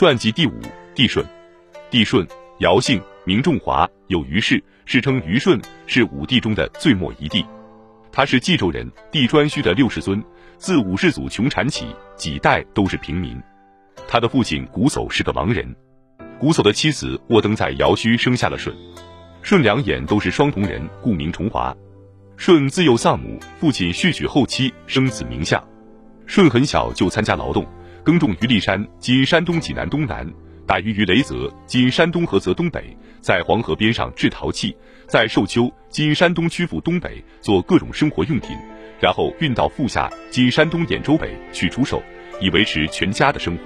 传记第五，帝舜。帝舜，尧姓，名仲华，有虞氏，世称虞舜，是五帝中的最末一帝。他是冀州人，帝颛顼的六世孙，自五世祖穷产起，几代都是平民。他的父亲瞽叟是个盲人，瞽叟的妻子卧登在尧墟生下了舜。舜两眼都是双瞳人，故名重华。舜自幼丧母，父亲续娶后妻，生子名相。舜很小就参加劳动，耕种于骊山（今山东济南东南），打鱼于雷泽（今山东菏泽东北），在黄河边上制陶器，在寿丘（今山东曲阜东北）做各种生活用品，然后运到富下（今山东兖州北）去出售，以维持全家的生活。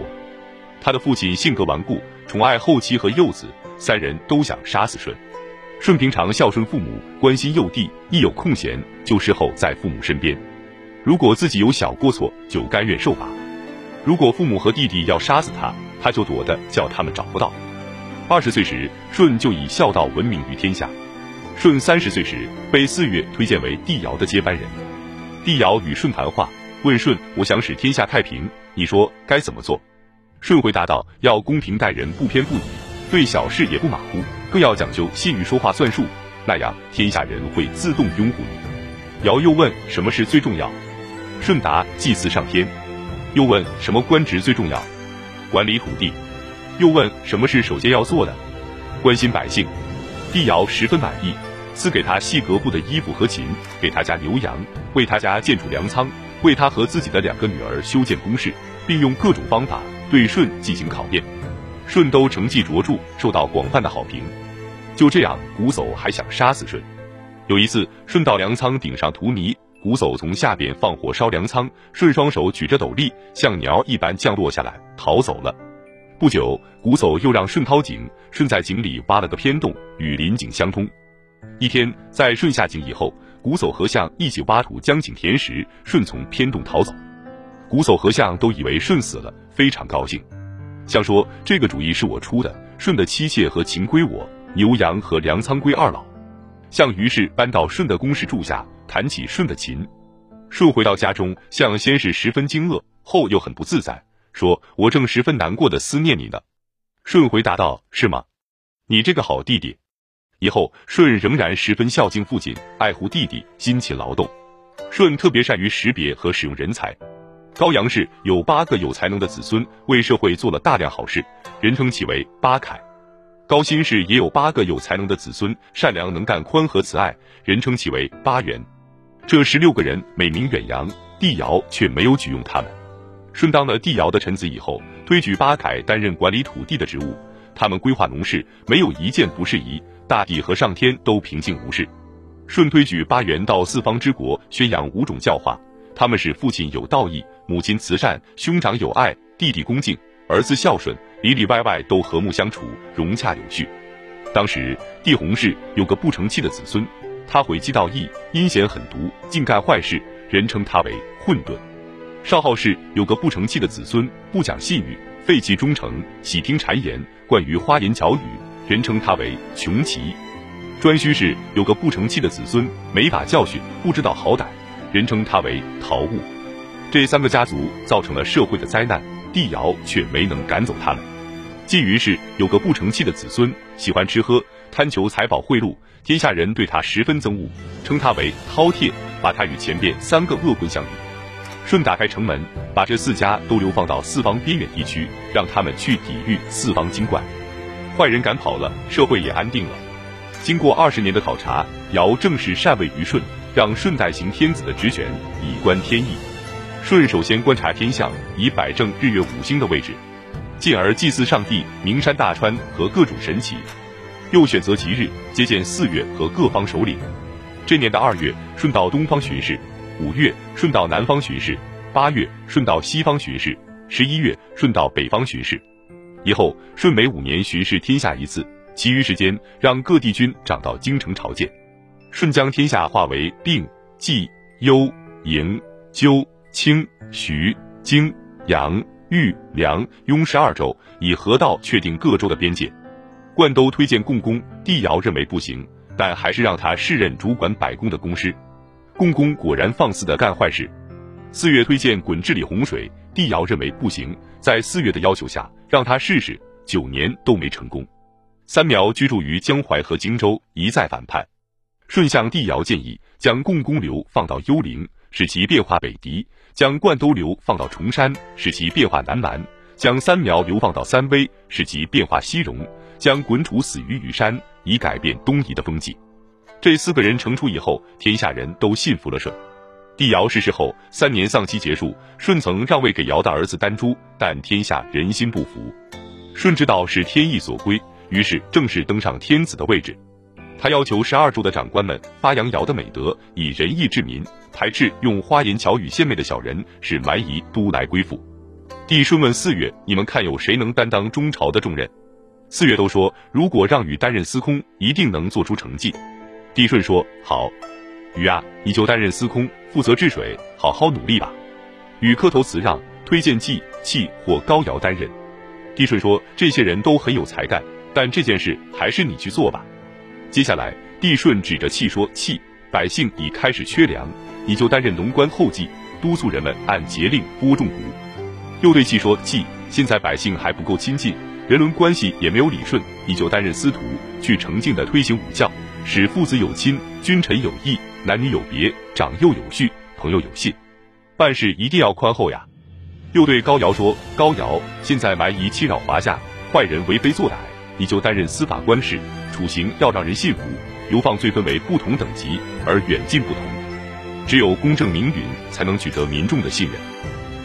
他的父亲性格顽固，宠爱后妻和幼子，三人都想杀死舜。舜平常孝顺父母，关心幼弟，一有空闲就侍候在父母身边。如果自己有小过错，就甘愿受罚。如果父母和弟弟要杀死他，他就躲得叫他们找不到。二十岁时，舜就以孝道闻名于天下。舜三十岁时，被四月推荐为帝尧的接班人。帝尧与舜谈话，问舜：“我想使天下太平，你说该怎么做？”舜回答道：“要公平待人，不偏不倚，对小事也不马虎。”更要讲究信誉说话算数，那样天下人会自动拥护你。尧又问什么是最重要，舜答祭祀上天。又问什么官职最重要，管理土地。又问什么是首先要做的，关心百姓。帝尧十分满意，赐给他细革布的衣服和琴，给他家牛羊，为他家建筑粮仓，为他和自己的两个女儿修建宫室，并用各种方法对舜进行考验。舜都成绩卓著，受到广泛的好评。就这样，瞽叟还想杀死舜。有一次，舜到粮仓顶上涂泥，瞽叟从下边放火烧粮仓，舜双手举着斗笠，像鸟一般降落下来，逃走了。不久，瞽叟又让舜掏井，舜在井里挖了个偏洞，与邻井相通。一天，在舜下井以后，瞽叟和象一起挖土将井填实，舜从偏洞逃走。瞽叟和象都以为舜死了，非常高兴。象说：“这个主意是我出的，舜的妻妾和琴归我。”牛羊和粮仓归二老，象于是搬到舜的宫室住下，弹起舜的琴。舜回到家中，象先是十分惊愕，后又很不自在，说：“我正十分难过的思念你呢。”舜回答道：“是吗？你这个好弟弟。”以后舜仍然十分孝敬父亲，爱护弟弟，辛勤劳动。舜特别善于识别和使用人才。高阳氏有八个有才能的子孙，为社会做了大量好事，人称其为八楷。高辛氏也有八个有才能的子孙，善良能干、宽和慈爱，人称其为八元。这十六个人美名远扬，帝尧却没有举用他们。舜当了帝尧的臣子以后，推举八凯担任管理土地的职务，他们规划农事，没有一件不适宜，大地和上天都平静无事。舜推举八元到四方之国，宣扬五种教化，他们使父亲有道义，母亲慈善，兄长有爱，弟弟恭敬，儿子孝顺。里里外外都和睦相处，融洽有序。当时帝弘氏有个不成器的子孙，他诡计道义，阴险狠毒，尽干坏事，人称他为混沌。少昊氏有个不成器的子孙，不讲信誉，废弃忠诚，喜听谗言，惯于花言巧语，人称他为穷奇。颛顼氏有个不成器的子孙，没法教训，不知道好歹，人称他为陶物。这三个家族造成了社会的灾难，帝尧却没能赶走他们。晋于是有个不成器的子孙，喜欢吃喝，贪求财宝贿赂，天下人对他十分憎恶，称他为饕餮，把他与前边三个恶棍相比。舜打开城门，把这四家都流放到四方边远地区，让他们去抵御四方精怪。坏人赶跑了，社会也安定了。经过二十年的考察，尧正式禅位于舜，让舜代行天子的职权，以观天意。舜首先观察天象，以摆正日月五星的位置。进而祭祀上帝、名山大川和各种神奇，又选择吉日接见四月和各方首领。这年的二月，顺到东方巡视；五月，顺到南方巡视；八月，顺到西方巡视；十一月，顺到北方巡视。以后，顺每五年巡视天下一次，其余时间让各地军长到京城朝见。顺将天下划为并、冀、幽、营、纠、清、徐、荆、阳。豫、梁、雍十二州，以河道确定各州的边界。冠都推荐共工，帝尧认为不行，但还是让他试任主管百工的工师。共工果然放肆的干坏事。四月推荐鲧治理洪水，帝尧认为不行，在四月的要求下，让。他试试，九年都没成功。三苗居住于江淮和荆州，一再反叛。舜向帝尧建议，将共工流放到幽陵，使其变化北狄；将灌兜流放到崇山，使其变化南蛮；将三苗流放到三危，使其变化西戎；将滚楚死于羽山，以改变东夷的风气。这四个人成出以后，天下人都信服了舜。帝尧逝世后，三年丧期结束，舜曾让位给尧的儿子丹朱，但天下人心不服。舜知道是天意所归，于是正式登上天子的位置。他要求十二州的长官们发扬尧的美德，以仁义治民，排斥用花言巧语献媚的小人，使蛮夷都来归附。帝舜问四月：“你们看有谁能担当中朝的重任？”四月都说：“如果让禹担任司空，一定能做出成绩。”帝舜说：“好，禹啊，你就担任司空，负责治水，好好努力吧。”禹磕头辞让，推荐季、契或高尧担任。帝舜说：“这些人都很有才干，但这件事还是你去做吧。”接下来，帝舜指着契说：“契，百姓已开始缺粮，你就担任农官后继，督促人们按节令播种谷。”又对契说：“契，现在百姓还不够亲近，人伦关系也没有理顺，你就担任司徒，去诚敬的推行武教，使父子有亲，君臣有义，男女有别，长幼有序，朋友有信，办事一定要宽厚呀。”又对高尧说：“高尧，现在蛮夷侵扰华夏，坏人为非作歹，你就担任司法官事。”处刑要让人信服，流放罪分为不同等级，而远近不同。只有公正明允，才能取得民众的信任。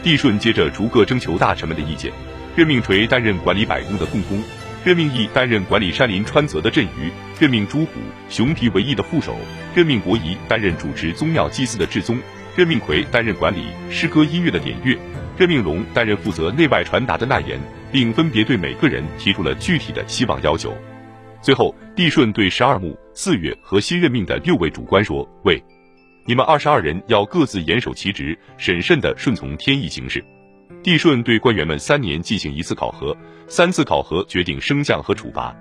帝舜接着逐个征求大臣们的意见，任命垂担任管理百宫的共工，任命义担任管理山林川泽的镇舆，任命朱虎、熊皮为义的副手，任命伯夷担任主持宗庙祭祀的至宗，任命魁担任管理诗歌音乐的典乐，任命龙担任负责内外传达的纳言，并分别对每个人提出了具体的希望要求。最后，帝舜对十二牧、四月和新任命的六位主官说：“喂，你们二十二人要各自严守其职，审慎的顺从天意行事。”帝舜对官员们三年进行一次考核，三次考核决定升降和处罚。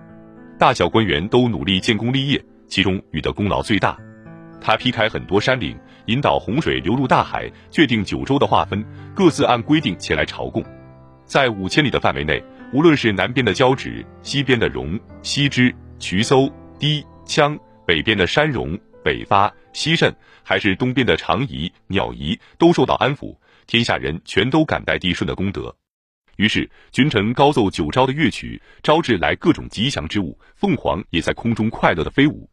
大小官员都努力建功立业，其中禹的功劳最大。他劈开很多山岭，引导洪水流入大海，确定九州的划分，各自按规定前来朝贡，在五千里的范围内。无论是南边的交趾、西边的戎、西支、渠搜、氐、羌，北边的山戎、北发、西慎，还是东边的长夷、鸟夷，都受到安抚，天下人全都感戴帝舜的功德。于是君臣高奏九朝的乐曲，招致来各种吉祥之物，凤凰也在空中快乐的飞舞。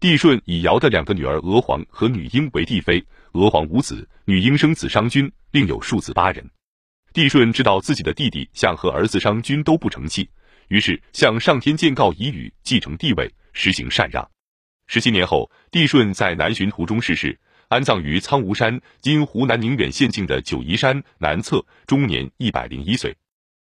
帝舜以尧的两个女儿娥皇和女英为帝妃，娥皇无子，女英生子商君，另有庶子八人。帝舜知道自己的弟弟向和儿子商均都不成器，于是向上天建告以禹继承帝位，实行禅让。十七年后，帝舜在南巡途中逝世，安葬于苍梧山（今湖南宁远县境的九嶷山）南侧，终年一百零一岁。